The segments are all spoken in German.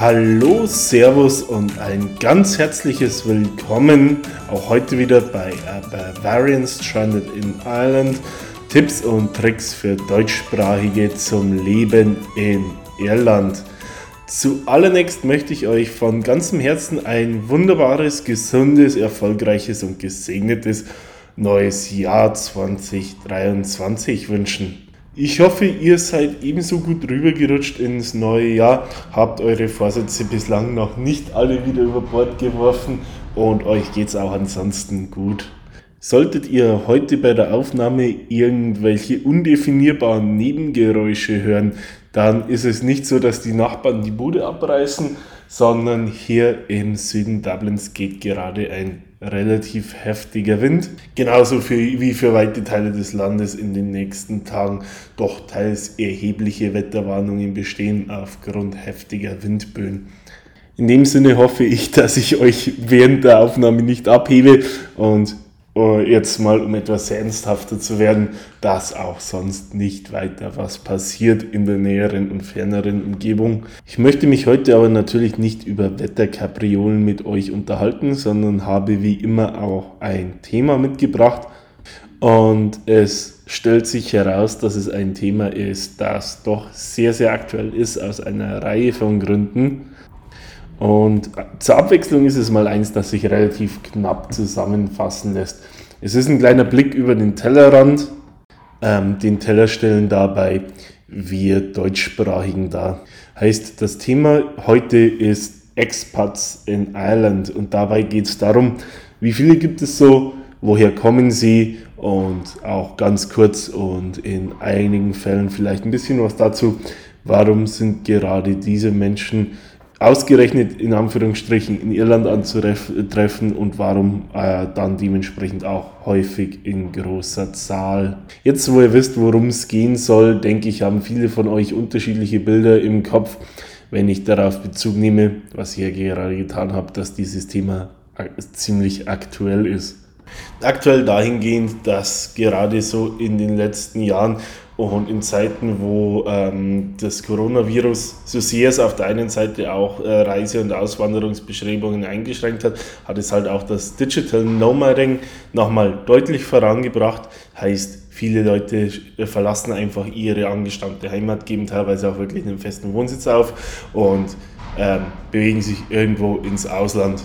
Hallo, Servus und ein ganz herzliches Willkommen auch heute wieder bei Bavarian Stranded in Ireland. Tipps und Tricks für Deutschsprachige zum Leben in Irland. Zuallererst möchte ich euch von ganzem Herzen ein wunderbares, gesundes, erfolgreiches und gesegnetes neues Jahr 2023 wünschen. Ich hoffe, ihr seid ebenso gut rübergerutscht ins neue Jahr, habt eure Vorsätze bislang noch nicht alle wieder über Bord geworfen und euch geht's auch ansonsten gut. Solltet ihr heute bei der Aufnahme irgendwelche undefinierbaren Nebengeräusche hören, dann ist es nicht so, dass die Nachbarn die Bude abreißen, sondern hier im Süden Dublins geht gerade ein relativ heftiger Wind. Genauso für, wie für weite Teile des Landes in den nächsten Tagen doch teils erhebliche Wetterwarnungen bestehen aufgrund heftiger Windböen. In dem Sinne hoffe ich, dass ich euch während der Aufnahme nicht abhebe und jetzt mal, um etwas ernsthafter zu werden, dass auch sonst nicht weiter was passiert in der näheren und ferneren Umgebung. Ich möchte mich heute aber natürlich nicht über Wetterkapriolen mit euch unterhalten, sondern habe wie immer auch ein Thema mitgebracht. Und es stellt sich heraus, dass es ein Thema ist, das doch sehr, sehr aktuell ist aus einer Reihe von Gründen. Und zur Abwechslung ist es mal eins, das sich relativ knapp zusammenfassen lässt. Es ist ein kleiner Blick über den Tellerrand. Ähm, den Teller stellen dabei wir Deutschsprachigen dar. Heißt, das Thema heute ist Expats in Ireland und dabei geht es darum, wie viele gibt es so, woher kommen sie und auch ganz kurz und in einigen Fällen vielleicht ein bisschen was dazu, warum sind gerade diese Menschen ausgerechnet in Anführungsstrichen in Irland anzutreffen und warum äh, dann dementsprechend auch häufig in großer Zahl. Jetzt, wo ihr wisst, worum es gehen soll, denke ich, haben viele von euch unterschiedliche Bilder im Kopf, wenn ich darauf Bezug nehme, was ich ja gerade getan habe, dass dieses Thema ziemlich aktuell ist. Aktuell dahingehend, dass gerade so in den letzten Jahren und in Zeiten, wo ähm, das Coronavirus so sehr es auf der einen Seite auch äh, Reise- und Auswanderungsbeschreibungen eingeschränkt hat, hat es halt auch das Digital Nomading nochmal deutlich vorangebracht. Heißt, viele Leute äh, verlassen einfach ihre angestammte Heimat, geben teilweise auch wirklich einen festen Wohnsitz auf und ähm, bewegen sich irgendwo ins Ausland.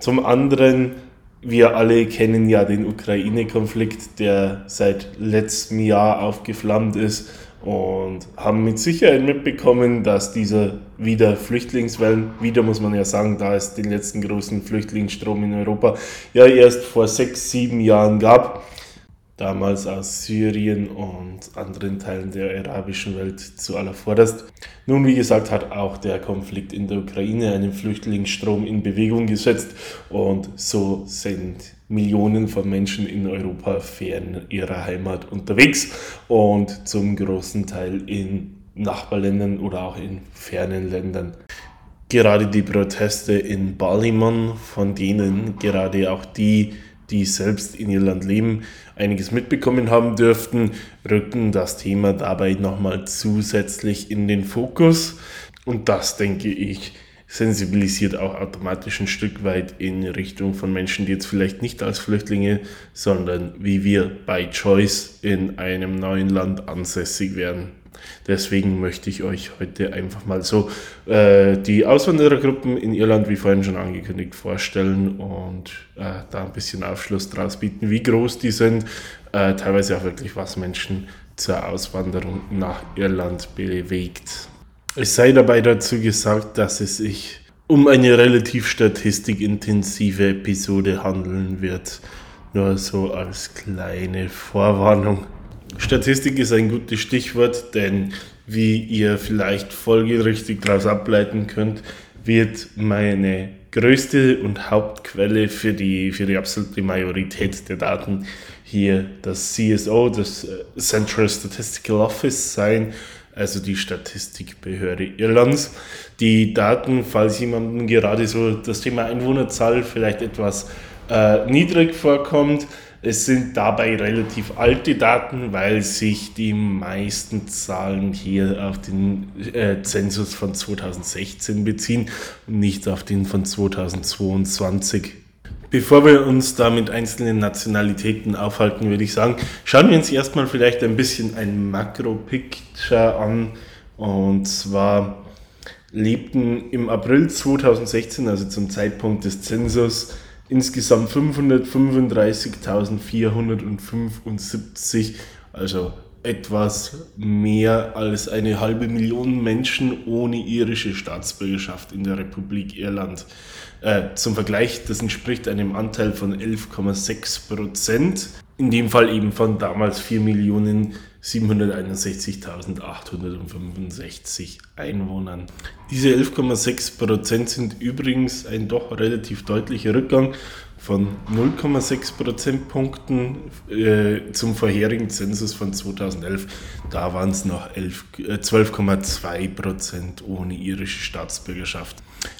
Zum anderen wir alle kennen ja den Ukraine-Konflikt, der seit letztem Jahr aufgeflammt ist und haben mit Sicherheit mitbekommen, dass dieser wieder Flüchtlingswellen, wieder muss man ja sagen, da es den letzten großen Flüchtlingsstrom in Europa ja erst vor sechs, sieben Jahren gab damals aus Syrien und anderen Teilen der arabischen Welt zu allervorderst. Nun, wie gesagt, hat auch der Konflikt in der Ukraine einen Flüchtlingsstrom in Bewegung gesetzt und so sind Millionen von Menschen in Europa fern ihrer Heimat unterwegs und zum großen Teil in Nachbarländern oder auch in fernen Ländern. Gerade die Proteste in Ballymun, von denen gerade auch die die selbst in Irland leben, einiges mitbekommen haben dürften, rücken das Thema dabei nochmal zusätzlich in den Fokus. Und das, denke ich, sensibilisiert auch automatisch ein Stück weit in Richtung von Menschen, die jetzt vielleicht nicht als Flüchtlinge, sondern wie wir bei Choice in einem neuen Land ansässig werden. Deswegen möchte ich euch heute einfach mal so äh, die Auswanderergruppen in Irland, wie vorhin schon angekündigt, vorstellen und äh, da ein bisschen Aufschluss draus bieten, wie groß die sind, äh, teilweise auch wirklich, was Menschen zur Auswanderung nach Irland bewegt. Es sei dabei dazu gesagt, dass es sich um eine relativ statistikintensive Episode handeln wird. Nur so als kleine Vorwarnung. Statistik ist ein gutes Stichwort, denn wie ihr vielleicht folgerichtig daraus ableiten könnt, wird meine größte und Hauptquelle für die, für die absolute Majorität der Daten hier das CSO, das äh, Central Statistical Office sein, also die Statistikbehörde Irlands. Die Daten, falls jemandem gerade so das Thema Einwohnerzahl vielleicht etwas äh, niedrig vorkommt, Es sind dabei relativ alte Daten, weil sich die meisten Zahlen hier auf den äh, Zensus von 2016 beziehen und nicht auf den von 2022. Bevor wir uns da mit einzelnen Nationalitäten aufhalten, würde ich sagen, schauen wir uns erstmal vielleicht ein bisschen ein Makro-Picture an. Und zwar lebten im April 2016, also zum Zeitpunkt des Zensus, insgesamt 535.475, also etwas mehr als eine halbe Million Menschen ohne irische Staatsbürgerschaft in der Republik Irland. Äh, zum Vergleich, das entspricht einem Anteil von 11,6 Prozent, in dem Fall eben von damals 4.761.865 Einwohnern. Diese 11,6 Prozent sind übrigens ein doch relativ deutlicher Rückgang von 0,6 Prozentpunkten äh, zum vorherigen Zensus von 2011. Da waren es noch äh, 12,2 Prozent ohne irische Staatsbürgerschaft.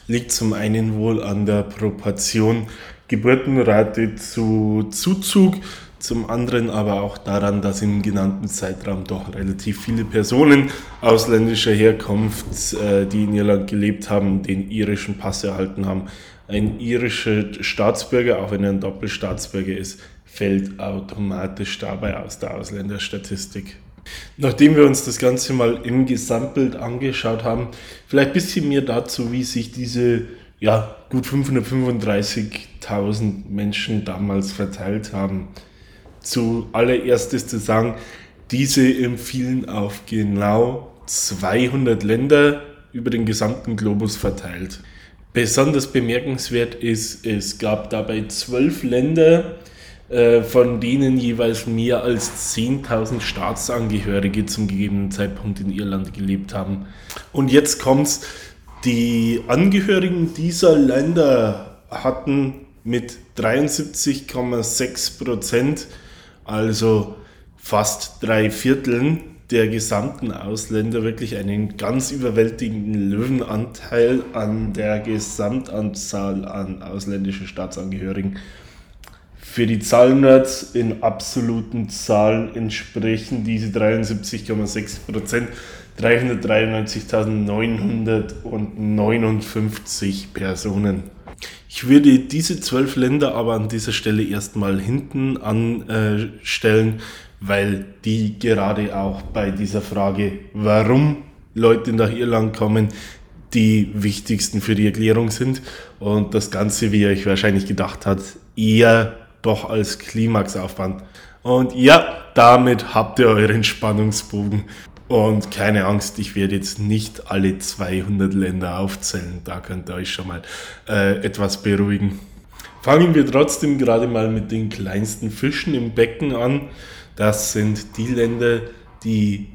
Liegt zum einen wohl an der Proportion Geburtenrate zu Zuzug, zum anderen aber auch daran, dass im genannten Zeitraum doch relativ viele Personen ausländischer Herkunft, äh, die in Irland gelebt haben, den irischen Pass erhalten haben, ein irischer Staatsbürger, auch wenn er ein Doppelstaatsbürger ist, fällt automatisch dabei aus der Ausländerstatistik. Nachdem wir uns das Ganze mal im Gesamtbild angeschaut haben, vielleicht ein bisschen mehr dazu, wie sich diese ja, gut 535.000 Menschen damals verteilt haben. Zuallererst ist zu sagen, diese empfiehlen auf genau 200 Länder über den gesamten Globus verteilt. Besonders bemerkenswert ist, es gab dabei zwölf Länder, äh, von denen jeweils mehr als 10.000 Staatsangehörige zum gegebenen Zeitpunkt in Irland gelebt haben. Und jetzt kommt's, die Angehörigen dieser Länder hatten mit 73,6 Prozent, also fast drei Vierteln, der gesamten Ausländer wirklich einen ganz überwältigenden Löwenanteil an der Gesamtanzahl an ausländischen Staatsangehörigen. Für die Zahlennerds in absoluten Zahlen entsprechen diese 73,6 Prozent 393.959 Personen. Ich würde diese zwölf Länder aber an dieser Stelle erstmal hinten anstellen, weil die gerade auch bei dieser Frage, warum Leute nach Irland kommen, die wichtigsten für die Erklärung sind und das Ganze, wie ihr euch wahrscheinlich gedacht habt, eher doch als Klimax aufbauen. Und ja, damit habt ihr euren Spannungsbogen. Und keine Angst, ich werde jetzt nicht alle 200 Länder aufzählen. Da könnt ihr euch schon mal äh, etwas beruhigen. Fangen wir trotzdem gerade mal mit den kleinsten Fischen im Becken an. Das sind die Länder, die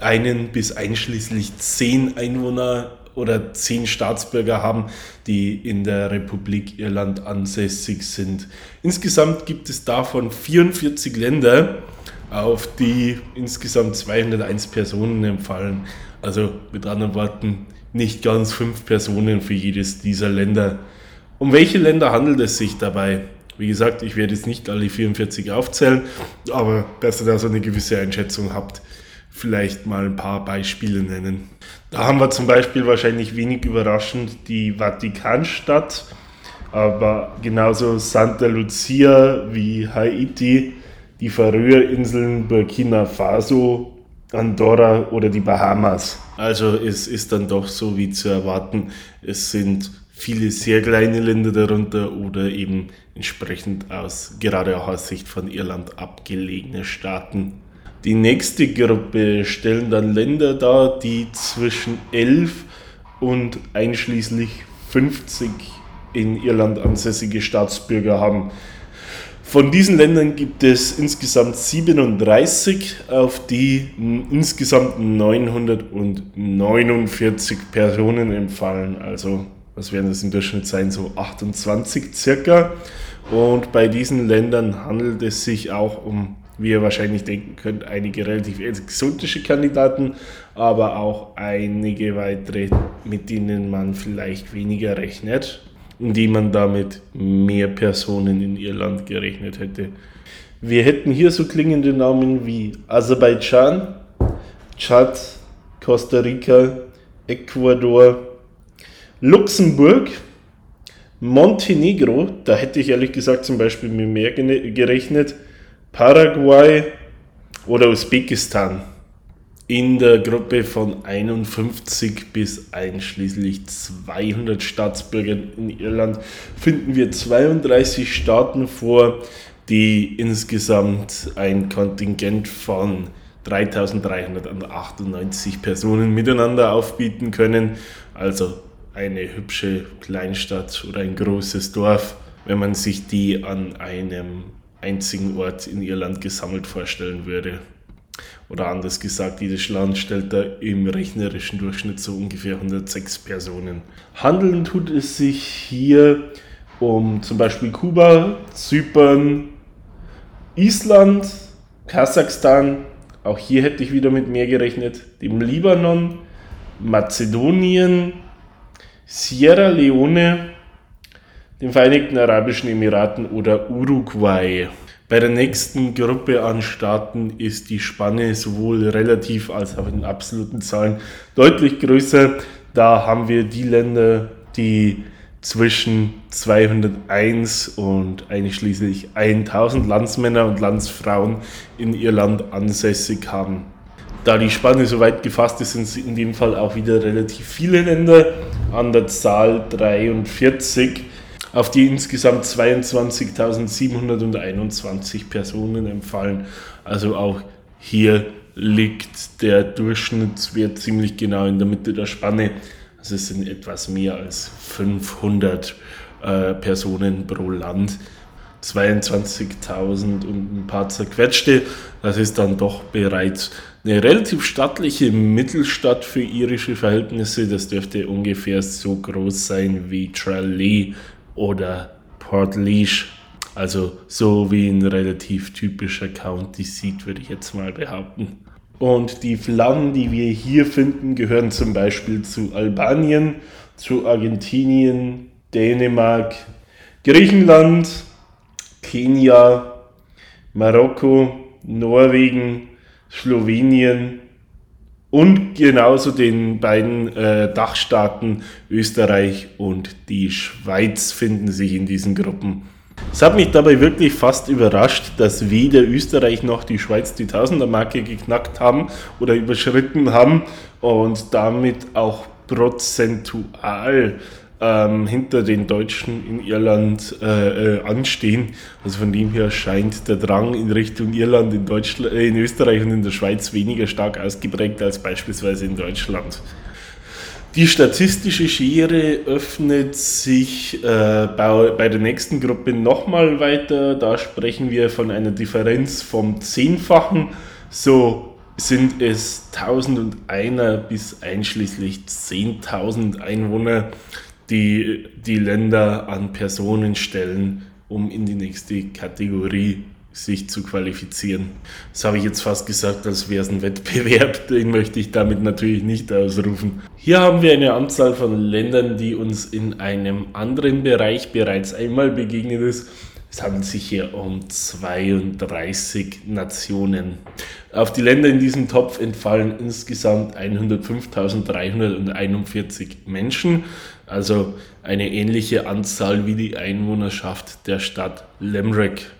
einen bis einschließlich zehn Einwohner oder zehn Staatsbürger haben, die in der Republik Irland ansässig sind. Insgesamt gibt es davon 44 Länder, auf die insgesamt 201 Personen empfallen. Also mit anderen Worten, nicht ganz fünf Personen für jedes dieser Länder. Um welche Länder handelt es sich dabei? Wie gesagt, ich werde jetzt nicht alle 44 aufzählen, aber dass ihr da so eine gewisse Einschätzung habt, vielleicht mal ein paar Beispiele nennen. Da haben wir zum Beispiel wahrscheinlich wenig überraschend die Vatikanstadt, aber genauso Santa Lucia wie Haiti, die Färöerinseln, Burkina Faso, Andorra oder die Bahamas. Also es ist dann doch so wie zu erwarten, es sind viele sehr kleine Länder darunter oder eben entsprechend aus, gerade auch aus Sicht von Irland, abgelegene Staaten. Die nächste Gruppe stellen dann Länder dar, die zwischen 11 und einschließlich 50 in Irland ansässige Staatsbürger haben. Von diesen Ländern gibt es insgesamt 37, auf die insgesamt 949 Personen empfallen. Also was werden das im Durchschnitt sein, so 28 circa. Und bei diesen Ländern handelt es sich auch um, wie ihr wahrscheinlich denken könnt, einige relativ exotische Kandidaten, aber auch einige weitere, mit denen man vielleicht weniger rechnet. Indem man damit mehr Personen in ihr Land gerechnet hätte. Wir hätten hier so klingende Namen wie Aserbaidschan, Tschad, Costa Rica, Ecuador, Luxemburg, Montenegro, da hätte ich ehrlich gesagt zum Beispiel mit mehr gerechnet, Paraguay oder Usbekistan. In der Gruppe von 51 bis einschließlich 200 Staatsbürgern in Irland finden wir 32 Staaten vor, die insgesamt ein Kontingent von 3398 Personen miteinander aufbieten können. Also eine hübsche Kleinstadt oder ein großes Dorf, wenn man sich die an einem einzigen Ort in Irland gesammelt vorstellen würde. Oder anders gesagt, jedes Land stellt da im rechnerischen Durchschnitt so ungefähr 106 Personen. Handeln tut es sich hier um zum Beispiel Kuba, Zypern, Island, Kasachstan, auch hier hätte ich wieder mit mehr gerechnet, dem Libanon, Mazedonien, Sierra Leone, den Vereinigten Arabischen Emiraten oder Uruguay. Bei der nächsten Gruppe an Staaten ist die Spanne sowohl relativ als auch in absoluten Zahlen deutlich größer. Da haben wir die Länder, die zwischen 201 und einschließlich 1000 Landsmänner und Landsfrauen in ihr Land ansässig haben. Da die Spanne so weit gefasst ist, sind es in dem Fall auch wieder relativ viele Länder an der Zahl 43 auf die insgesamt 22.721 Personen empfallen. Also auch hier liegt der Durchschnittswert ziemlich genau in der Mitte der Spanne. Also es sind etwas mehr als 500 äh, Personen pro Land. 22.000 und ein paar zerquetschte. Das ist dann doch bereits eine relativ stattliche Mittelstadt für irische Verhältnisse. Das dürfte ungefähr so groß sein wie Tralee oder Port Leash. Also so wie ein relativ typischer County Seat, würde ich jetzt mal behaupten. Und die Flaggen, die wir hier finden, gehören zum Beispiel zu Albanien, zu Argentinien, Dänemark, Griechenland, Kenia, Marokko, Norwegen, Slowenien, und genauso den beiden äh, Dachstaaten Österreich und die Schweiz finden sich in diesen Gruppen. Es hat mich dabei wirklich fast überrascht, dass weder Österreich noch die Schweiz die Tausender-Marke geknackt haben oder überschritten haben und damit auch prozentual ähm, hinter den Deutschen in Irland äh, äh, anstehen. Also von dem her scheint der Drang in Richtung Irland, in, Deutschland, äh, in Österreich und in der Schweiz weniger stark ausgeprägt als beispielsweise in Deutschland. Die statistische Schere öffnet sich äh, bei, bei, der nächsten Gruppe nochmal weiter. Da sprechen wir von einer Differenz vom Zehnfachen. So sind es 1001 bis einschließlich 10.000 Einwohner die die Länder an Personen stellen, um in die nächste Kategorie sich zu qualifizieren. Das habe ich jetzt fast gesagt, als wäre es ein Wettbewerb, den möchte ich damit natürlich nicht ausrufen. Hier haben wir eine Anzahl von Ländern, die uns in einem anderen Bereich bereits einmal begegnet ist. Es handelt sich hier um 32 Nationen. Auf die Länder in diesem Topf entfallen insgesamt 105.341 Menschen also eine ähnliche Anzahl wie die Einwohnerschaft der Stadt Limerick.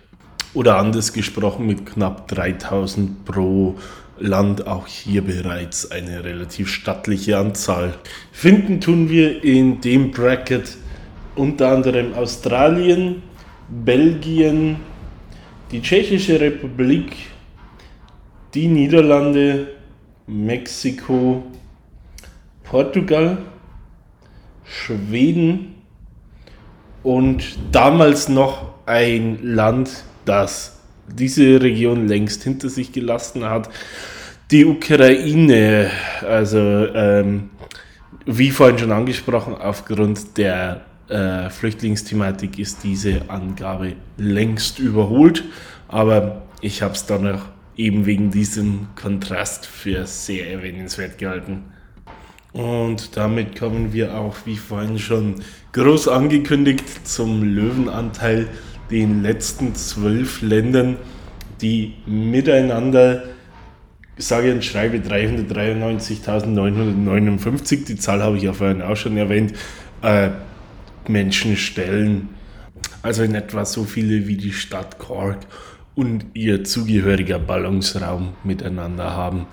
Oder anders gesprochen mit knapp 3000 pro Land auch hier bereits eine relativ stattliche Anzahl. Finden tun wir in dem Bracket unter anderem Australien, Belgien, die Tschechische Republik, die Niederlande, Mexiko, Portugal, Schweden und damals noch ein Land, das diese Region längst hinter sich gelassen hat, die Ukraine. Also ähm, wie vorhin schon angesprochen, aufgrund der äh, Flüchtlingsthematik ist diese Angabe längst überholt, aber ich habe es dann auch eben wegen diesem Kontrast für sehr erwähnenswert gehalten. Und damit kommen wir auch, wie vorhin schon groß angekündigt, zum Löwenanteil, den letzten zwölf Ländern, die miteinander, sage und schreibe 393.959, die Zahl habe ich ja vorhin auch schon erwähnt, äh, Menschen stellen. Also in etwa so viele wie die Stadt Cork und ihr zugehöriger Ballungsraum miteinander haben.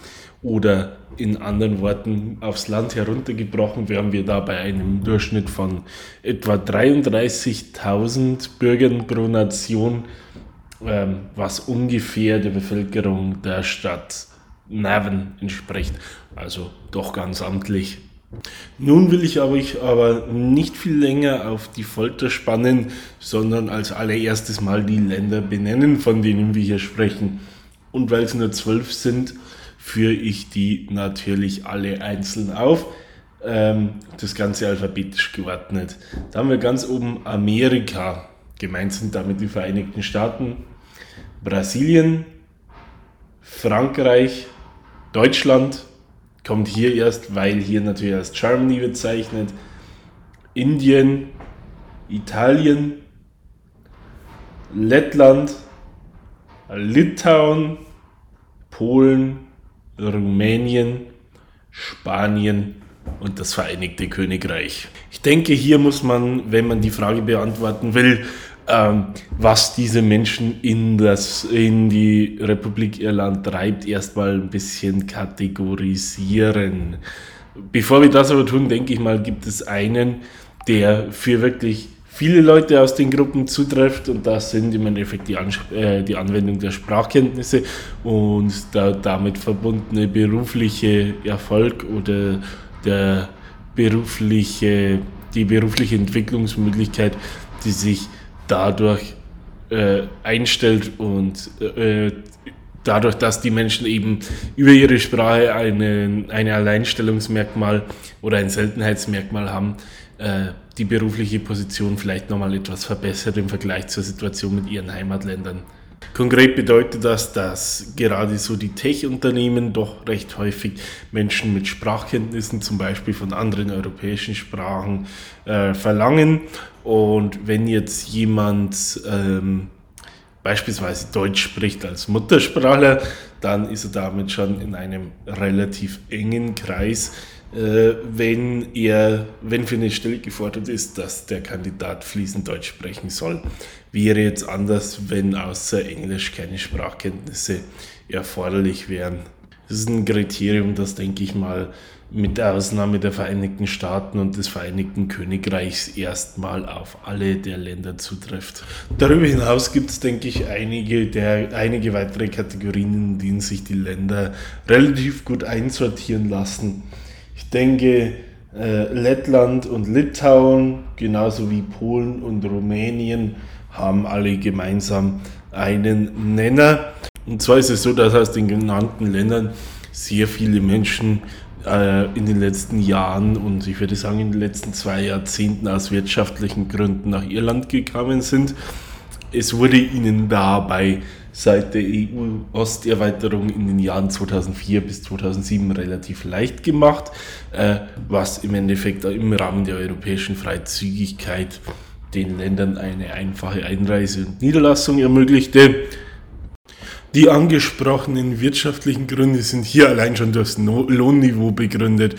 Oder in anderen Worten aufs Land heruntergebrochen wären wir da bei einem Durchschnitt von etwa 33.000 Bürgern pro Nation, ähm, was ungefähr der Bevölkerung der Stadt Navan entspricht. Also doch ganz amtlich. Nun will ich euch aber nicht viel länger auf die Folter spannen, sondern als allererstes mal die Länder benennen, von denen wir hier sprechen. Und weil es nur zwölf sind, führe ich die natürlich alle einzeln auf. Ähm, das Ganze alphabetisch geordnet. Da haben wir ganz oben Amerika. Gemeint sind damit die Vereinigten Staaten, Brasilien, Frankreich, Deutschland, kommt hier erst, weil hier natürlich als Germany bezeichnet, Indien, Italien, Lettland, Litauen, Polen, Rumänien, Spanien und das Vereinigte Königreich. Ich denke, hier muss man, wenn man die Frage beantworten will, ähm, was diese Menschen in, das, in die Republik Irland treibt, erstmal ein bisschen kategorisieren. Bevor wir das aber tun, denke ich mal, gibt es einen, der für wirklich viele Leute aus den Gruppen zutrifft und das sind im Endeffekt die, Ans äh, die Anwendung der Sprachkenntnisse und der damit verbundene berufliche Erfolg oder der berufliche, die berufliche Entwicklungsmöglichkeit, die sich dadurch äh, einstellt und äh, dadurch, dass die Menschen eben über ihre Sprache eine, ein Alleinstellungsmerkmal oder ein Seltenheitsmerkmal haben, äh, die berufliche Position vielleicht nochmal etwas verbessert im Vergleich zur Situation mit ihren Heimatländern. Konkret bedeutet das, dass gerade so die Tech-Unternehmen doch recht häufig Menschen mit Sprachkenntnissen, zum Beispiel von anderen europäischen Sprachen, äh, verlangen. Und wenn jetzt jemand ähm, beispielsweise Deutsch spricht als Muttersprachler, dann ist er damit schon in einem relativ engen Kreis äh, wenn er, wenn für eine Stelle gefordert ist, dass der Kandidat fließend Deutsch sprechen soll. Wäre jetzt anders, wenn außer Englisch keine Sprachkenntnisse erforderlich wären. Das ist ein Kriterium, das, denke ich mal, mit der Ausnahme der Vereinigten Staaten und des Vereinigten Königreichs erstmal auf alle der Länder zutrifft. Darüber hinaus gibt es, denke ich, einige, der, einige weitere Kategorien, in denen sich die Länder relativ gut einsortieren lassen. Ich denke, äh, Lettland und Litauen, genauso wie Polen und Rumänien, haben alle gemeinsam einen Nenner. Und zwar ist es so, dass aus den genannten Ländern sehr viele Menschen äh, in den letzten Jahren und ich würde sagen in den letzten zwei Jahrzehnten aus wirtschaftlichen Gründen nach Irland gekommen sind. Es wurde ihnen dabei seit der EU-Osterweiterung in den Jahren 2004 bis 2007 relativ leicht gemacht, äh, was im Endeffekt im Rahmen der europäischen Freizügigkeit den Ländern eine einfache Einreise und Niederlassung ermöglichte. Die angesprochenen wirtschaftlichen Gründe sind hier allein schon durchs Lohnniveau begründet.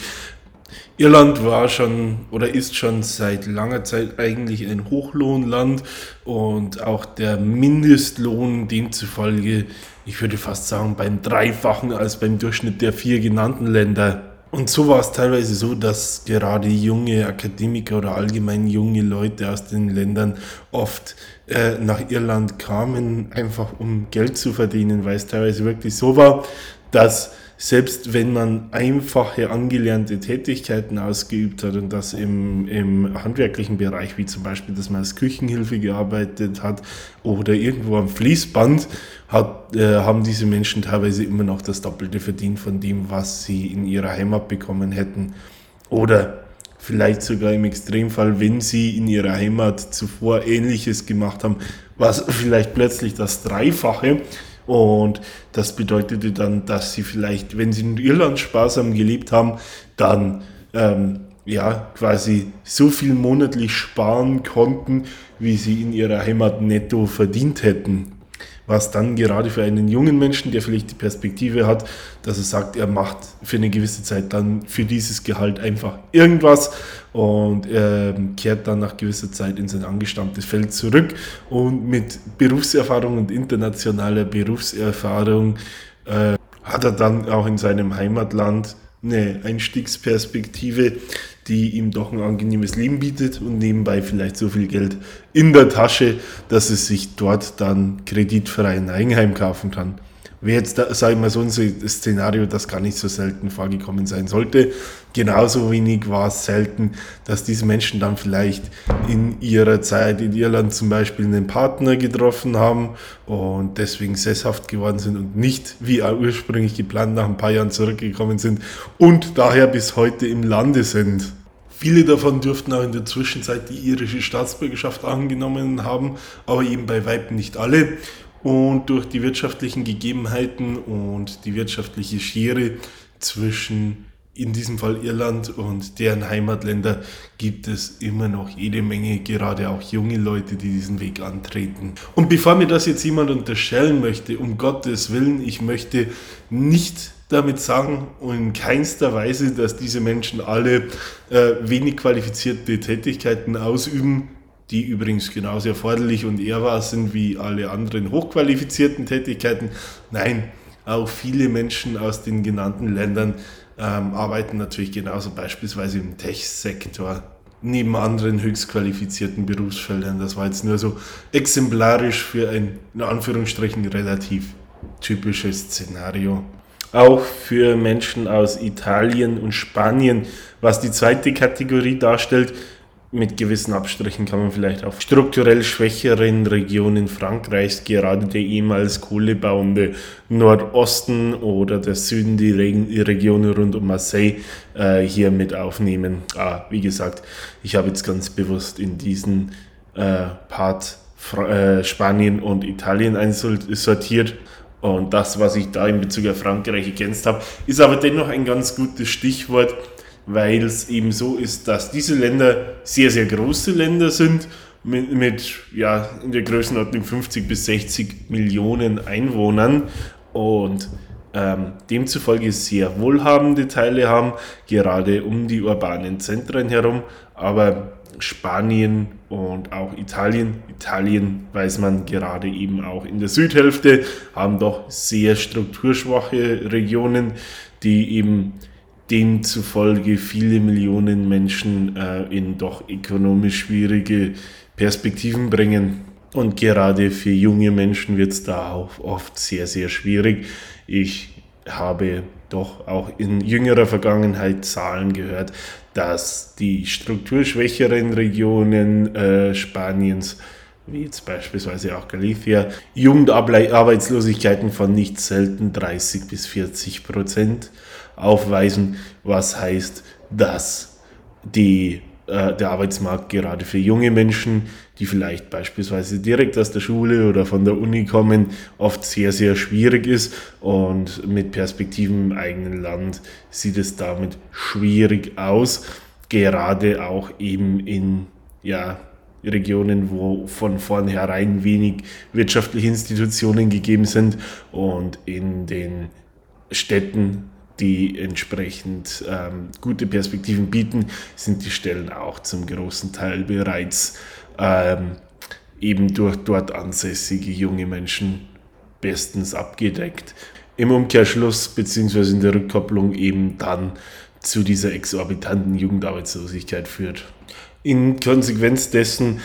Irland war schon oder ist schon seit langer Zeit eigentlich ein Hochlohnland und auch der Mindestlohn demzufolge, ich würde fast sagen, beim Dreifachen als beim Durchschnitt der vier genannten Länder. Und so war es teilweise so, dass gerade junge Akademiker oder allgemein junge Leute aus den Ländern oft äh, nach Irland kamen, einfach um Geld zu verdienen, weil es teilweise wirklich so war, dass selbst wenn man einfache angelernte Tätigkeiten ausgeübt hat und das im, im handwerklichen Bereich, wie zum Beispiel, dass man als Küchenhilfe gearbeitet hat oder irgendwo am Fließband, hat, äh, haben diese Menschen teilweise immer noch das Doppelte verdient von dem, was sie in ihrer Heimat bekommen hätten. Oder vielleicht sogar im Extremfall, wenn sie in ihrer Heimat zuvor Ähnliches gemacht haben, was vielleicht plötzlich das Dreifache und das bedeutete dann, dass sie vielleicht, wenn sie in Irland sparsam gelebt haben, dann ähm, ja, quasi so viel monatlich sparen konnten, wie sie in ihrer Heimat netto verdient hätten was dann gerade für einen jungen Menschen, der vielleicht die Perspektive hat, dass er sagt, er macht für eine gewisse Zeit dann für dieses Gehalt einfach irgendwas und er kehrt dann nach gewisser Zeit in sein angestammtes Feld zurück und mit Berufserfahrung und internationaler Berufserfahrung äh, hat er dann auch in seinem Heimatland eine Einstiegsperspektive, die ihm doch ein angenehmes Leben bietet und nebenbei vielleicht so viel Geld in der Tasche, dass es sich dort dann kreditfrei ein Eigenheim kaufen kann wäre jetzt, sage ich mal, so ein Szenario, das gar nicht so selten vorgekommen sein sollte. Genauso wenig war es selten, dass diese Menschen dann vielleicht in ihrer Zeit in Irland zum Beispiel einen Partner getroffen haben und deswegen sesshaft geworden sind und nicht, wie ursprünglich geplant, nach ein paar Jahren zurückgekommen sind und daher bis heute im Lande sind. Viele davon dürften auch in der Zwischenzeit die irische Staatsbürgerschaft angenommen haben, aber eben bei Weitem nicht alle. Und durch die wirtschaftlichen Gegebenheiten und die wirtschaftliche Schere zwischen in diesem Fall Irland und deren Heimatländer gibt es immer noch jede Menge, gerade auch junge Leute, die diesen Weg antreten. Und bevor mir das jetzt jemand unterstellen möchte, um Gottes Willen, ich möchte nicht damit sagen und in keinster Weise, dass diese Menschen alle äh, wenig qualifizierte Tätigkeiten ausüben die übrigens genauso erforderlich und ehrbar sind wie alle anderen hochqualifizierten Tätigkeiten. Nein, auch viele Menschen aus den genannten Ländern ähm, arbeiten natürlich genauso beispielsweise im Tech-Sektor neben anderen höchst qualifizierten Berufsfeldern. Das war jetzt nur so exemplarisch für ein in Anführungsstrichen relativ typisches Szenario. Auch für Menschen aus Italien und Spanien, was die zweite Kategorie darstellt, mit gewissen Abstrichen kann man vielleicht auf strukturell schwächeren Regionen Frankreichs, gerade der ehemals kohlebauende Nordosten oder der Süden, die Region rund um Marseille äh, hier mit aufnehmen. Ah, wie gesagt, ich habe jetzt ganz bewusst in diesen äh, Part Fra äh, Spanien und Italien einsortiert. Und das, was ich da in Bezug auf Frankreich ergänzt habe, ist aber dennoch ein ganz gutes Stichwort weil es eben so ist, dass diese Länder sehr, sehr große Länder sind mit, mit ja, in der Größenordnung 50 bis 60 Millionen Einwohnern und ähm, demzufolge sehr wohlhabende Teile haben, gerade um die urbanen Zentren herum, aber Spanien und auch Italien. Italien weiß man gerade eben auch in der Südhälfte, haben doch sehr strukturschwache Regionen, die eben demzufolge viele Millionen Menschen äh, in doch ökonomisch schwierige Perspektiven bringen. Und gerade für junge Menschen wird es da auch oft sehr, sehr schwierig. Ich habe doch auch in jüngerer Vergangenheit Zahlen gehört, dass die strukturschwächeren Regionen äh, Spaniens wie jetzt beispielsweise auch Galicia, Jugendarbeitslosigkeiten von nicht selten 30 bis 40 Prozent aufweisen, was heißt, dass die, äh, der Arbeitsmarkt gerade für junge Menschen, die vielleicht beispielsweise direkt aus der Schule oder von der Uni kommen, oft sehr, sehr schwierig ist und mit Perspektiven im eigenen Land sieht es damit schwierig aus, gerade auch eben in ja, Regionen, wo von vornherein wenig wirtschaftliche Institutionen gegeben sind und in den Städten die entsprechend ähm, gute Perspektiven bieten, sind die Stellen auch zum großen Teil bereits ähm, eben durch dort ansässige junge Menschen bestens abgedeckt. Im Umkehrschluss bzw. in der Rückkopplung eben dann zu dieser exorbitanten Jugendarbeitslosigkeit führt. In Konsequenz dessen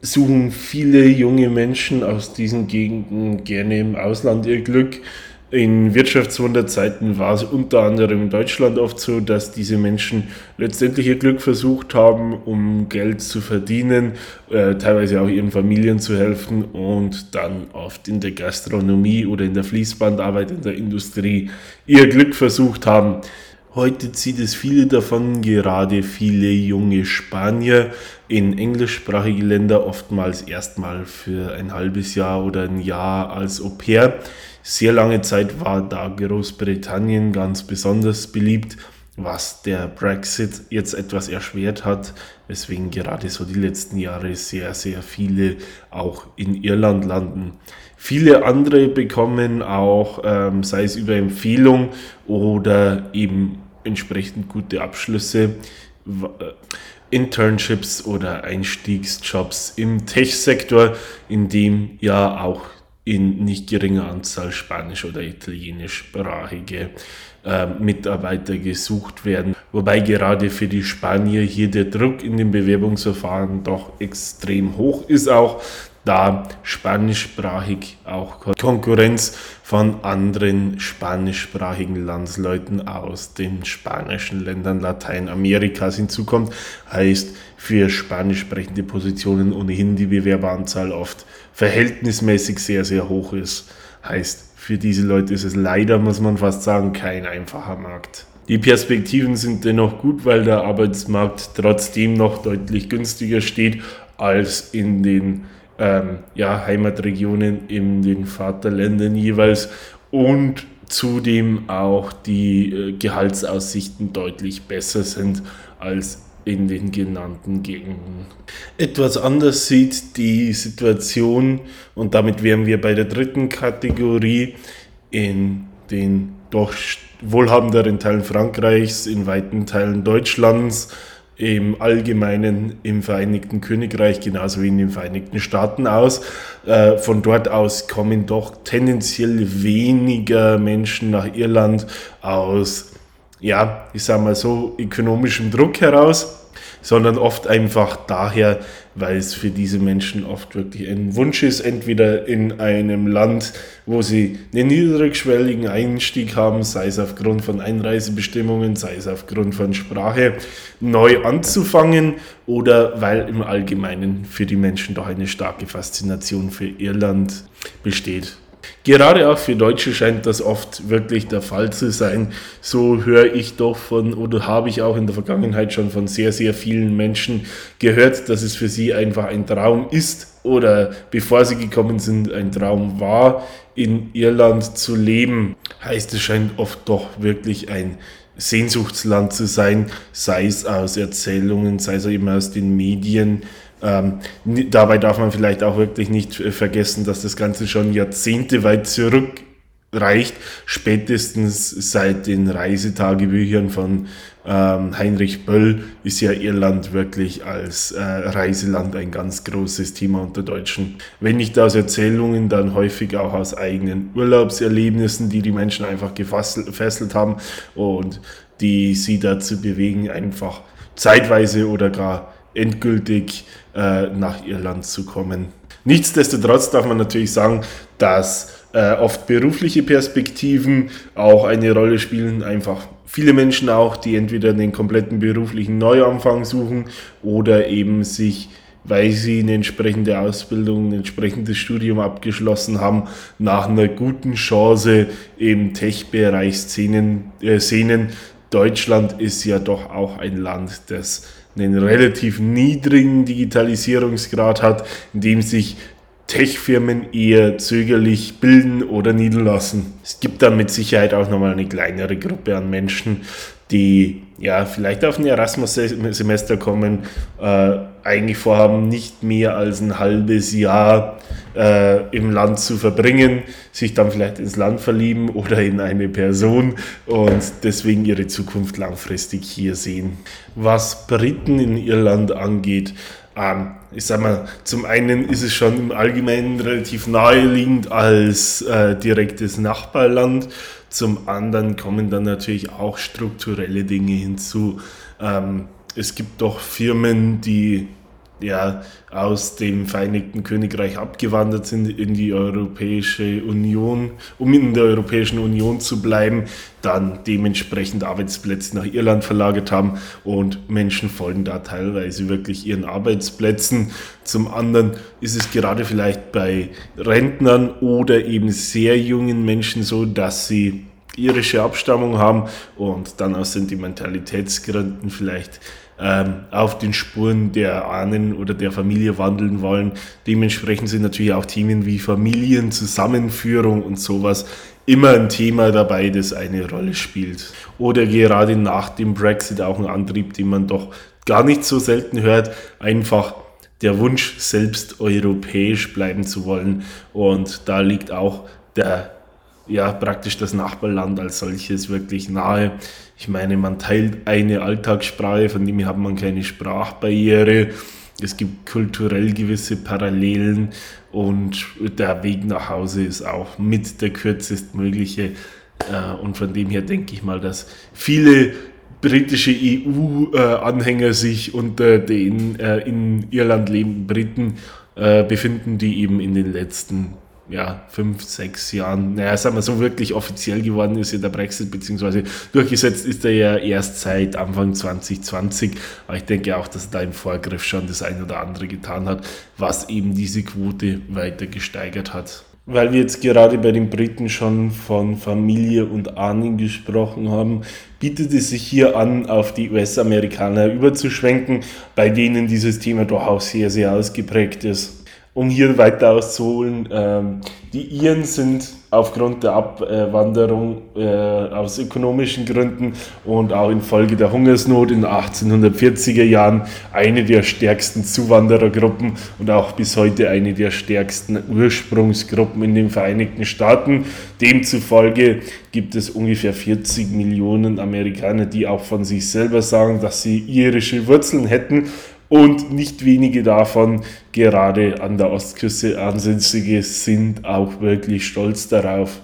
suchen viele junge Menschen aus diesen Gegenden gerne im Ausland ihr Glück in Wirtschaftswunderzeiten war es unter anderem in Deutschland oft so, dass diese Menschen letztendlich ihr Glück versucht haben, um Geld zu verdienen, äh, teilweise auch ihren Familien zu helfen und dann oft in der Gastronomie oder in der Fließbandarbeit in der Industrie ihr Glück versucht haben. Heute zieht es viele davon, gerade viele junge Spanier in englischsprachige Länder, oftmals erstmal für ein halbes Jahr oder ein Jahr als Au pair sehr lange Zeit war da Großbritannien ganz besonders beliebt, was der Brexit jetzt etwas erschwert hat, weswegen gerade so die letzten Jahre sehr, sehr viele auch in Irland landen. Viele andere bekommen auch, ähm, sei es über Empfehlung oder eben entsprechend gute Abschlüsse, äh, Internships oder Einstiegsjobs im Tech-Sektor, in dem ja auch in nicht geringer Anzahl spanisch- oder italienischsprachige äh, Mitarbeiter gesucht werden. Wobei gerade für die Spanier hier der Druck in den Bewerbungsverfahren doch extrem hoch ist auch, da spanischsprachig auch Konkurrenz von anderen spanischsprachigen Landsleuten aus den spanischen Ländern Lateinamerikas hinzukommt. Heißt für spanisch sprechende Positionen ohnehin die Bewerberanzahl oft verhältnismäßig sehr, sehr hoch ist. Heißt, für diese Leute ist es leider, muss man fast sagen, kein einfacher Markt. Die Perspektiven sind dennoch gut, weil der Arbeitsmarkt trotzdem noch deutlich günstiger steht als in den ähm, ja, Heimatregionen, in den Vaterländern jeweils und zudem auch die äh, Gehaltsaussichten deutlich besser sind als in den genannten Gegenden. Etwas anders sieht die Situation, und damit wären wir bei der dritten Kategorie, in den doch wohlhabenderen Teilen Frankreichs, in weiten Teilen Deutschlands, im Allgemeinen im Vereinigten Königreich genauso wie in den Vereinigten Staaten aus. Äh, von dort aus kommen doch tendenziell weniger Menschen nach Irland aus ja, ich sage mal so, ökonomischem Druck heraus, sondern oft einfach daher, weil es für diese Menschen oft wirklich ein Wunsch ist, entweder in einem Land, wo sie einen niedrigschwelligen Einstieg haben, sei es aufgrund von Einreisebestimmungen, sei es aufgrund von Sprache, neu anzufangen oder weil im Allgemeinen für die Menschen doch eine starke Faszination für Irland besteht. Gerade auch für Deutsche scheint das oft wirklich der Fall zu sein. So höre ich doch von oder habe ich auch in der Vergangenheit schon von sehr, sehr vielen Menschen gehört, dass es für sie einfach ein Traum ist oder bevor sie gekommen sind, ein Traum war, in Irland zu leben. Heißt, es scheint oft doch wirklich ein Sehnsuchtsland zu sein, sei es aus Erzählungen, sei es eben aus den Medien ähm, dabei darf man vielleicht auch wirklich nicht äh, vergessen, dass das Ganze schon Jahrzehnte weit zurückreicht, spätestens seit den Reisetagebüchern von ähm, Heinrich Böll ist ja Irland wirklich als äh, Reiseland ein ganz großes Thema unter Deutschen. Wenn nicht aus Erzählungen, dann häufig auch aus eigenen Urlaubserlebnissen, die die Menschen einfach gefesselt haben und die sie dazu bewegen, einfach zeitweise oder gar endgültig äh, nach Irland zu kommen. Nichtsdestotrotz darf man natürlich sagen, dass äh, oft berufliche Perspektiven auch eine Rolle spielen. Einfach viele Menschen auch, die entweder den kompletten beruflichen Neuanfang suchen oder eben sich weil sie eine entsprechende Ausbildung, ein entsprechendes Studium abgeschlossen haben, nach einer guten Chance im Tech-Bereich sehnen. Äh, sehnen. Deutschland ist ja doch auch ein Land, das einen relativ niedrigen Digitalisierungsgrad hat, in dem sich Tech-Firmen eher zögerlich bilden oder niederlassen. Es gibt dann mit Sicherheit auch nochmal eine kleinere Gruppe an Menschen, die ja vielleicht auf ein Erasmus-Semester kommen, äh, eigentlich vorhaben, nicht mehr als ein halbes Jahr äh, im Land zu verbringen, sich dann vielleicht ins Land verlieben oder in eine Person und deswegen ihre Zukunft langfristig hier sehen. Was Briten in Irland angeht, ähm, ich sag mal, zum einen ist es schon im Allgemeinen relativ naheliegend als äh, direktes Nachbarland, zum anderen kommen dann natürlich auch strukturelle Dinge hinzu. Ähm, es gibt doch Firmen, die ja, aus dem Vereinigten Königreich abgewandert sind in die Europäische Union, um in der Europäischen Union zu bleiben, dann dementsprechend Arbeitsplätze nach Irland verlagert haben und Menschen folgen da teilweise wirklich ihren Arbeitsplätzen. Zum anderen ist es gerade vielleicht bei Rentnern oder eben sehr jungen Menschen so, dass sie irische Abstammung haben und dann aus Sentimentalitätsgründen vielleicht ähm, auf den Spuren der Ahnen oder der Familie wandeln wollen. Dementsprechend sind natürlich auch Themen wie Familienzusammenführung und sowas immer ein Thema dabei, das eine Rolle spielt. Oder gerade nach dem Brexit auch ein Antrieb, den man doch gar nicht so selten hört, einfach der Wunsch, selbst europäisch bleiben zu wollen. Und da liegt auch der, ja, praktisch das Nachbarland als solches wirklich nahe. Ich meine, man teilt eine Alltagssprache, von dem hat man keine Sprachbarriere. Es gibt kulturell gewisse Parallelen und der Weg nach Hause ist auch mit der kürzestmögliche. Äh, und von dem her denke ich mal, dass viele britische EU-Anhänger sich unter den äh, in Irland lebenden Briten äh, befinden, die eben in den letzten ja, fünf, sechs Jahren, naja, sagen wir so, wirklich offiziell geworden ist ja der Brexit, beziehungsweise durchgesetzt ist er ja erst seit Anfang 2020. Aber ich denke auch, dass er da im Vorgriff schon das ein oder andere getan hat, was eben diese Quote weiter gesteigert hat. Weil wir jetzt gerade bei den Briten schon von Familie und Ahnen gesprochen haben, bietet es sich hier an, auf die US-Amerikaner überzuschwenken, bei denen dieses Thema doch auch sehr, sehr ausgeprägt ist um hier weiter auszuholen, ähm, die Iren sind aufgrund der Abwanderung äh, aus ökonomischen Gründen und auch infolge der Hungersnot in den 1840er Jahren eine der stärksten Zuwanderergruppen und auch bis heute eine der stärksten Ursprungsgruppen in den Vereinigten Staaten. Demzufolge gibt es ungefähr 40 Millionen Amerikaner, die auch von sich selber sagen, dass sie irische Wurzeln hätten und nicht wenige davon, gerade an der Ostküste ansässige, sind auch wirklich stolz darauf.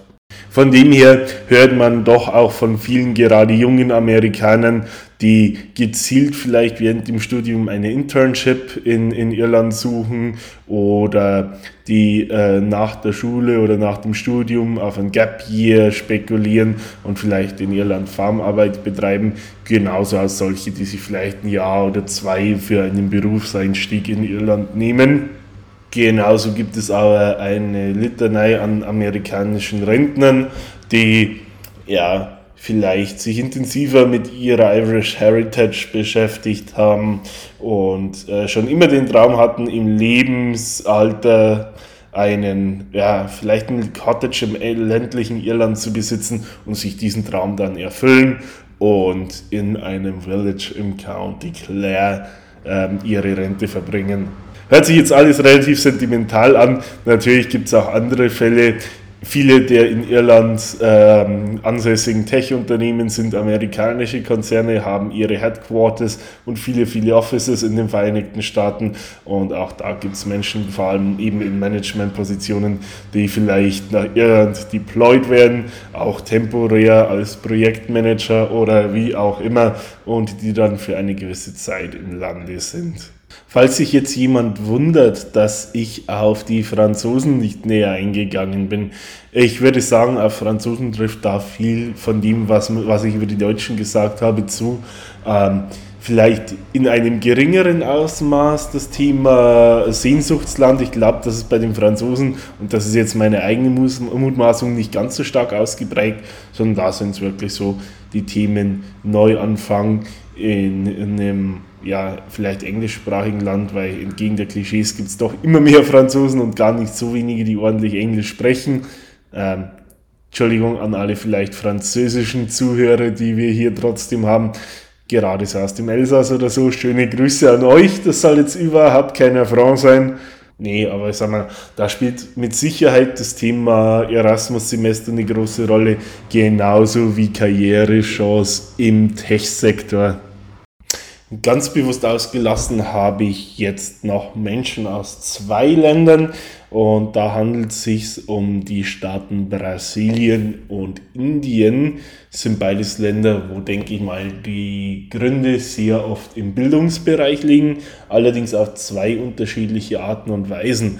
Von dem her hört man doch auch von vielen gerade jungen Amerikanern, die gezielt vielleicht während dem Studium eine Internship in, in Irland suchen oder die äh, nach der Schule oder nach dem Studium auf ein Gap Year spekulieren und vielleicht in Irland Farmarbeit betreiben, genauso als solche, die sich vielleicht ein Jahr oder zwei für einen Berufseinstieg in Irland nehmen. Genauso gibt es aber eine Litanei an amerikanischen Rentnern, die ja vielleicht sich intensiver mit ihrer Irish Heritage beschäftigt haben und äh, schon immer den Traum hatten, im Lebensalter einen, ja, vielleicht ein Cottage im ländlichen Irland zu besitzen und sich diesen Traum dann erfüllen und in einem Village im County Clare ähm, ihre Rente verbringen. Hört sich jetzt alles relativ sentimental an. Natürlich gibt es auch andere Fälle, Viele der in Irland ähm, ansässigen Tech-Unternehmen sind amerikanische Konzerne, haben ihre Headquarters und viele, viele Offices in den Vereinigten Staaten. Und auch da gibt es Menschen, vor allem eben in Managementpositionen, die vielleicht nach Irland deployed werden, auch temporär als Projektmanager oder wie auch immer, und die dann für eine gewisse Zeit im Lande sind. Falls sich jetzt jemand wundert, dass ich auf die Franzosen nicht näher eingegangen bin, ich würde sagen, auf Franzosen trifft da viel von dem, was, was ich über die Deutschen gesagt habe, zu. Ähm, vielleicht in einem geringeren Ausmaß das Thema Sehnsuchtsland. Ich glaube, das ist bei den Franzosen, und das ist jetzt meine eigene Mutmaßung, nicht ganz so stark ausgeprägt, sondern da sind es wirklich so die Themen Neuanfang in, in einem ja, vielleicht englischsprachigen Land, weil entgegen der Klischees gibt es doch immer mehr Franzosen und gar nicht so wenige, die ordentlich Englisch sprechen. Ähm, Entschuldigung an alle vielleicht französischen Zuhörer, die wir hier trotzdem haben. Gerade so aus dem Elsass oder so. Schöne Grüße an euch. Das soll jetzt überhaupt kein Affront sein. Nee, aber sag mal, da spielt mit Sicherheit das Thema Erasmus-Semester eine große Rolle, genauso wie Karrierechance im Tech-Sektor. Ganz bewusst ausgelassen habe ich jetzt noch Menschen aus zwei Ländern und da handelt es sich um die Staaten Brasilien und Indien. Das sind beides Länder, wo, denke ich mal, die Gründe sehr oft im Bildungsbereich liegen, allerdings auf zwei unterschiedliche Arten und Weisen.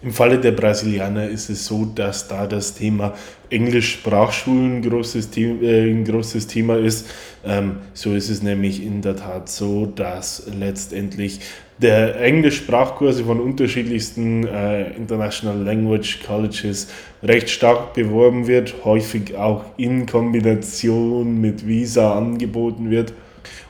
Im Falle der Brasilianer ist es so, dass da das Thema Englisch-Sprachschulen ein großes, äh, ein großes Thema ist. Ähm, so ist es nämlich in der Tat so, dass letztendlich der Englisch-Sprachkurse von unterschiedlichsten äh, International Language Colleges recht stark beworben wird, häufig auch in Kombination mit Visa angeboten wird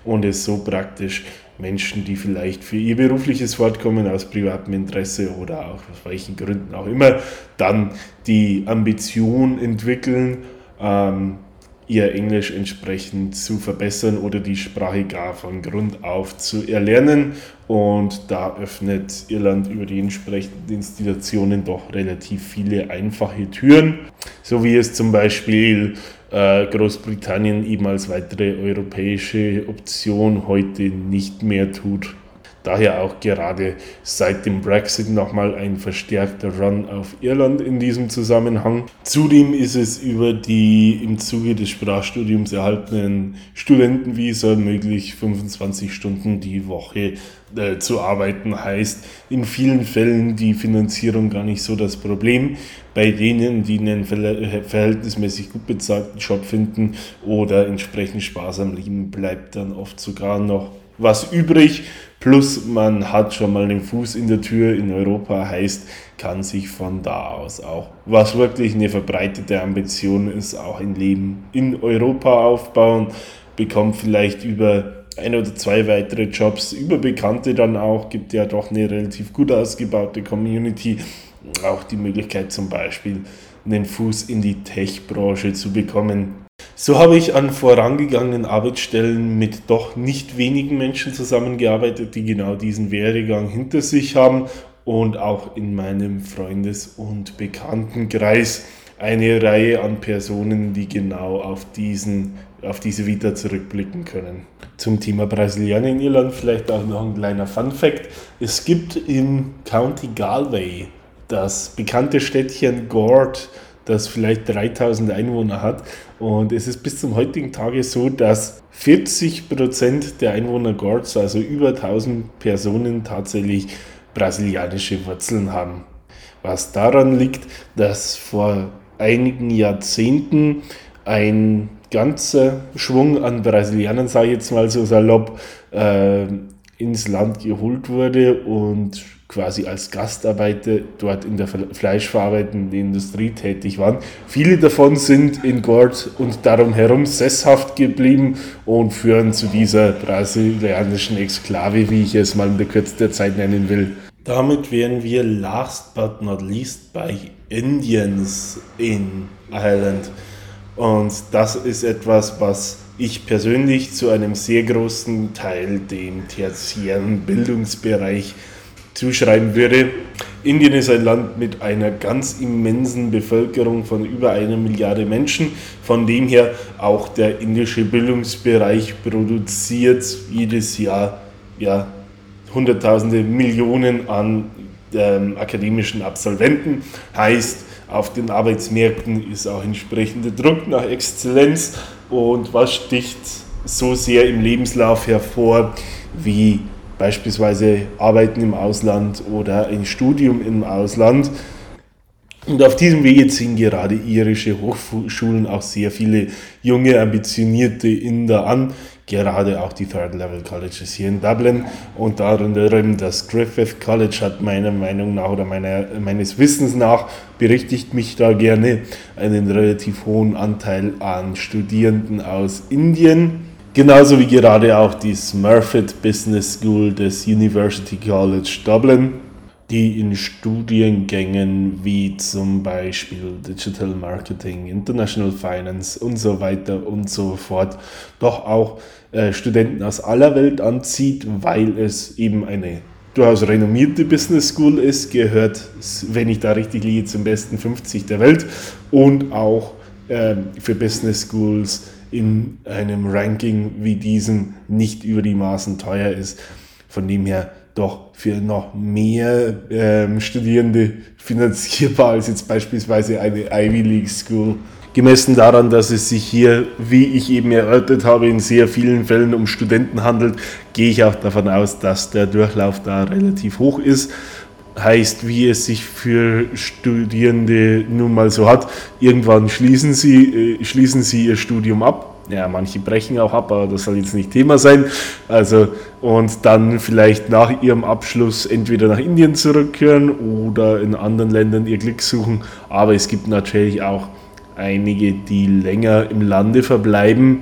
und es so praktisch Menschen, die vielleicht für ihr berufliches Fortkommen aus privatem Interesse oder auch aus welchen Gründen auch immer dann die Ambition entwickeln, ähm, ihr Englisch entsprechend zu verbessern oder die Sprache gar von Grund auf zu erlernen. Und da öffnet Irland über die entsprechenden Institutionen doch relativ viele einfache Türen, so wie es zum Beispiel Großbritannien eben als weitere europäische Option heute nicht mehr tut. Daher auch gerade seit dem Brexit nochmal ein verstärkter Run auf Irland in diesem Zusammenhang. Zudem ist es über die im Zuge des Sprachstudiums erhaltenen Studentenvisa möglich, 25 Stunden die Woche äh, zu arbeiten. Heißt in vielen Fällen die Finanzierung gar nicht so das Problem. Bei denen, die einen verhältnismäßig gut bezahlten Job finden oder entsprechend sparsam leben, bleibt dann oft sogar noch was übrig. Plus man hat schon mal den Fuß in der Tür in Europa, heißt, kann sich von da aus auch, was wirklich eine verbreitete Ambition ist, auch ein Leben in Europa aufbauen, bekommt vielleicht über ein oder zwei weitere Jobs. Über Bekannte dann auch, gibt ja doch eine relativ gut ausgebaute Community, auch die Möglichkeit zum Beispiel einen Fuß in die Tech-Branche zu bekommen. So habe ich an vorangegangenen Arbeitsstellen mit doch nicht wenigen Menschen zusammengearbeitet, die genau diesen Werdegang hinter sich haben und auch in meinem Freundes- und Bekanntenkreis eine Reihe an Personen, die genau auf, diesen, auf diese Vita zurückblicken können. Zum Thema Brasilianer in Irland vielleicht auch noch ein kleiner Fun Fact. Es gibt im County Galway das bekannte Städtchen Gord, das vielleicht 3000 Einwohner hat. Und es ist bis zum heutigen Tage so, dass 40 Prozent der Einwohner Gords, also über 1000 Personen, tatsächlich brasilianische Wurzeln haben. Was daran liegt, dass vor einigen Jahrzehnten ein ganzer Schwung an Brasilianern, sage ich jetzt mal so salopp, äh, ins Land geholt wurde und quasi als Gastarbeiter dort in der fleischverarbeitenden Industrie tätig waren. Viele davon sind in Gord und darum herum sesshaft geblieben und führen zu dieser brasilianischen Exklave, wie ich es mal in der Kürze der Zeit nennen will. Damit wären wir last but not least bei Indians in Ireland. Und das ist etwas, was ich persönlich zu einem sehr großen Teil dem tertiären Bildungsbereich zuschreiben würde. Indien ist ein Land mit einer ganz immensen Bevölkerung von über einer Milliarde Menschen. Von dem her auch der indische Bildungsbereich produziert jedes Jahr ja, Hunderttausende, Millionen an ähm, akademischen Absolventen. Heißt, auf den Arbeitsmärkten ist auch entsprechender Druck nach Exzellenz. Und was sticht so sehr im Lebenslauf hervor wie beispielsweise Arbeiten im Ausland oder ein Studium im Ausland. Und auf diesem Wege ziehen gerade irische Hochschulen auch sehr viele junge, ambitionierte Inder an, gerade auch die Third Level Colleges hier in Dublin. Und darunter das Griffith College hat meiner Meinung nach oder meiner, meines Wissens nach, berichtigt mich da gerne, einen relativ hohen Anteil an Studierenden aus Indien. Genauso wie gerade auch die Smurfit Business School des University College Dublin, die in Studiengängen wie zum Beispiel Digital Marketing, International Finance und so weiter und so fort doch auch äh, Studenten aus aller Welt anzieht, weil es eben eine durchaus renommierte Business School ist, gehört, wenn ich da richtig liege, zum besten 50 der Welt und auch äh, für Business Schools in einem Ranking wie diesem nicht über die Maßen teuer ist. Von dem her doch für noch mehr ähm, Studierende finanzierbar als jetzt beispielsweise eine Ivy League School. Gemessen daran, dass es sich hier, wie ich eben erörtert habe, in sehr vielen Fällen um Studenten handelt, gehe ich auch davon aus, dass der Durchlauf da relativ hoch ist heißt, wie es sich für Studierende nun mal so hat. Irgendwann schließen sie, äh, schließen sie ihr Studium ab. Ja, manche brechen auch ab, aber das soll jetzt nicht Thema sein. Also, und dann vielleicht nach ihrem Abschluss entweder nach Indien zurückkehren oder in anderen Ländern ihr Glück suchen. Aber es gibt natürlich auch einige, die länger im Lande verbleiben.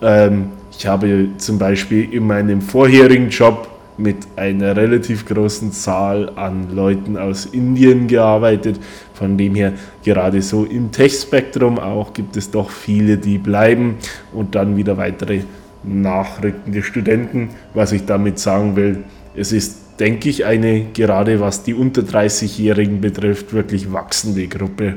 Ähm, Ich habe zum Beispiel in meinem vorherigen Job mit einer relativ großen Zahl an Leuten aus Indien gearbeitet. Von dem her, gerade so im Tech-Spektrum auch, gibt es doch viele, die bleiben und dann wieder weitere nachrückende Studenten. Was ich damit sagen will, es ist, denke ich, eine, gerade was die unter 30-Jährigen betrifft, wirklich wachsende Gruppe.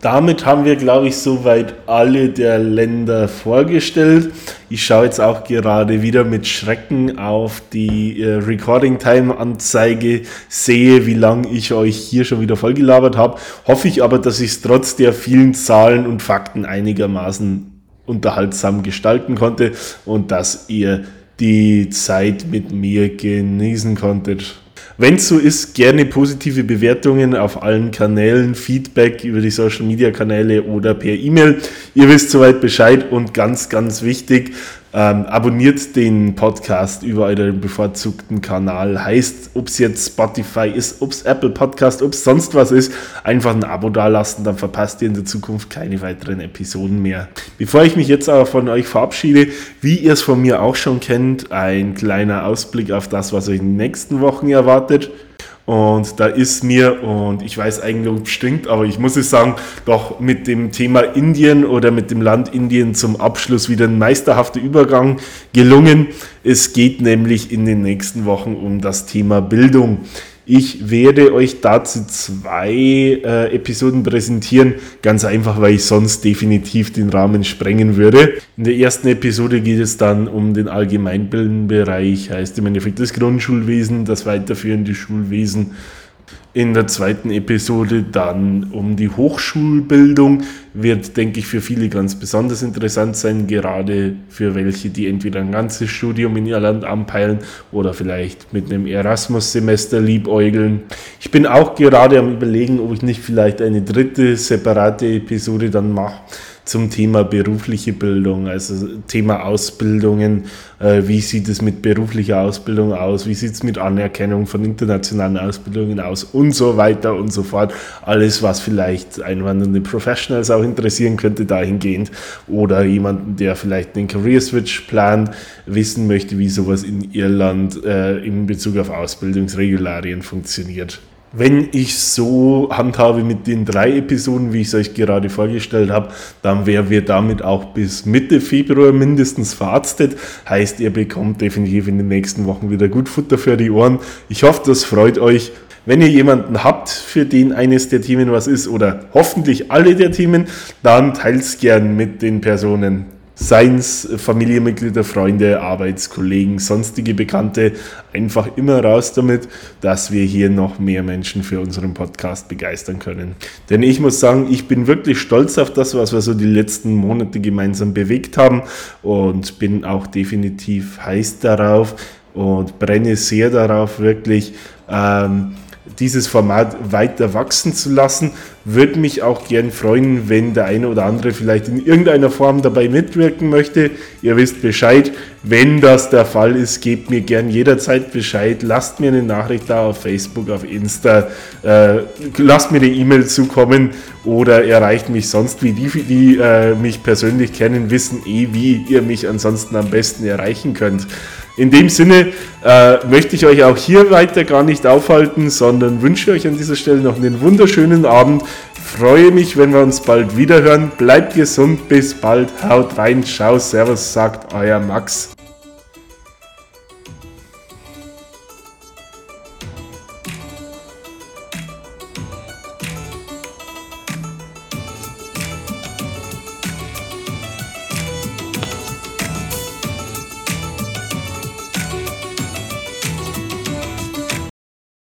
Damit haben wir, glaube ich, soweit alle der Länder vorgestellt. Ich schaue jetzt auch gerade wieder mit Schrecken auf die äh, Recording Time Anzeige, sehe, wie lange ich euch hier schon wieder vollgelabert habe. Hoffe ich aber, dass ich es trotz der vielen Zahlen und Fakten einigermaßen unterhaltsam gestalten konnte und dass ihr die Zeit mit mir genießen konntet. Wenn es so ist, gerne positive Bewertungen auf allen Kanälen, Feedback über die Social Media Kanäle oder per E-Mail. Ihr wisst soweit Bescheid und ganz, ganz wichtig, ähm, abonniert den Podcast über euren bevorzugten Kanal. Heißt, ob es jetzt Spotify ist, ob es Apple Podcast, ob es sonst was ist, einfach ein Abo dalassen, dann verpasst ihr in der Zukunft keine weiteren Episoden mehr. Bevor ich mich jetzt aber von euch verabschiede, wie ihr es von mir auch schon kennt, ein kleiner Ausblick auf das, was euch in den nächsten Wochen erwartet. Und da ist mir, und ich weiß eigentlich, ob es stinkt, aber ich muss es sagen, doch mit dem Thema Indien oder mit dem Land Indien zum Abschluss wieder ein meisterhafter Übergang gelungen. Es geht nämlich in den nächsten Wochen um das Thema Bildung. Ich werde euch dazu zwei äh, Episoden präsentieren, ganz einfach, weil ich sonst definitiv den Rahmen sprengen würde. In der ersten Episode geht es dann um den allgemeinbildenden Bereich, heißt im Endeffekt das Grundschulwesen, das weiterführende Schulwesen in der zweiten Episode dann um die Hochschulbildung. Wird, denke ich, für viele ganz besonders interessant sein, gerade für welche, die entweder ein ganzes Studium in ihr Land anpeilen oder vielleicht mit einem Erasmus-Semester liebäugeln. Ich bin auch gerade am Überlegen, ob ich nicht vielleicht eine dritte separate Episode dann mache zum Thema berufliche Bildung, also Thema Ausbildungen. Äh, wie sieht es mit beruflicher Ausbildung aus? Wie sieht es mit Anerkennung von internationalen Ausbildungen aus? Und so weiter und so fort. Alles, was vielleicht einwandernde Professionals auch interessieren könnte, dahingehend. Oder jemanden, der vielleicht einen Career Switch plant, wissen möchte, wie sowas in Irland äh, in Bezug auf Ausbildungsregularien funktioniert. Wenn ich so handhabe mit den drei Episoden, wie ich es euch gerade vorgestellt habe, dann wären wir damit auch bis Mitte Februar mindestens verarztet. Heißt, ihr bekommt definitiv in den nächsten Wochen wieder gut Futter für die Ohren. Ich hoffe, das freut euch. Wenn ihr jemanden habt, für den eines der Themen was ist oder hoffentlich alle der Themen, dann teilt es gern mit den Personen seien es Familienmitglieder, Freunde, Arbeitskollegen, sonstige Bekannte, einfach immer raus damit, dass wir hier noch mehr Menschen für unseren Podcast begeistern können. Denn ich muss sagen, ich bin wirklich stolz auf das, was wir so die letzten Monate gemeinsam bewegt haben und bin auch definitiv heiß darauf und brenne sehr darauf, wirklich ähm, dieses Format weiter wachsen zu lassen. Würde mich auch gern freuen, wenn der eine oder andere vielleicht in irgendeiner Form dabei mitwirken möchte. Ihr wisst Bescheid. Wenn das der Fall ist, gebt mir gern jederzeit Bescheid. Lasst mir eine Nachricht da auf Facebook, auf Insta. Äh, lasst mir eine E-Mail zukommen oder erreicht mich sonst wie die, die äh, mich persönlich kennen, wissen eh, wie ihr mich ansonsten am besten erreichen könnt. In dem Sinne äh, möchte ich euch auch hier weiter gar nicht aufhalten, sondern wünsche euch an dieser Stelle noch einen wunderschönen Abend. Freue mich, wenn wir uns bald wieder hören. Bleibt gesund, bis bald. Haut rein, ciao, servus, sagt euer Max.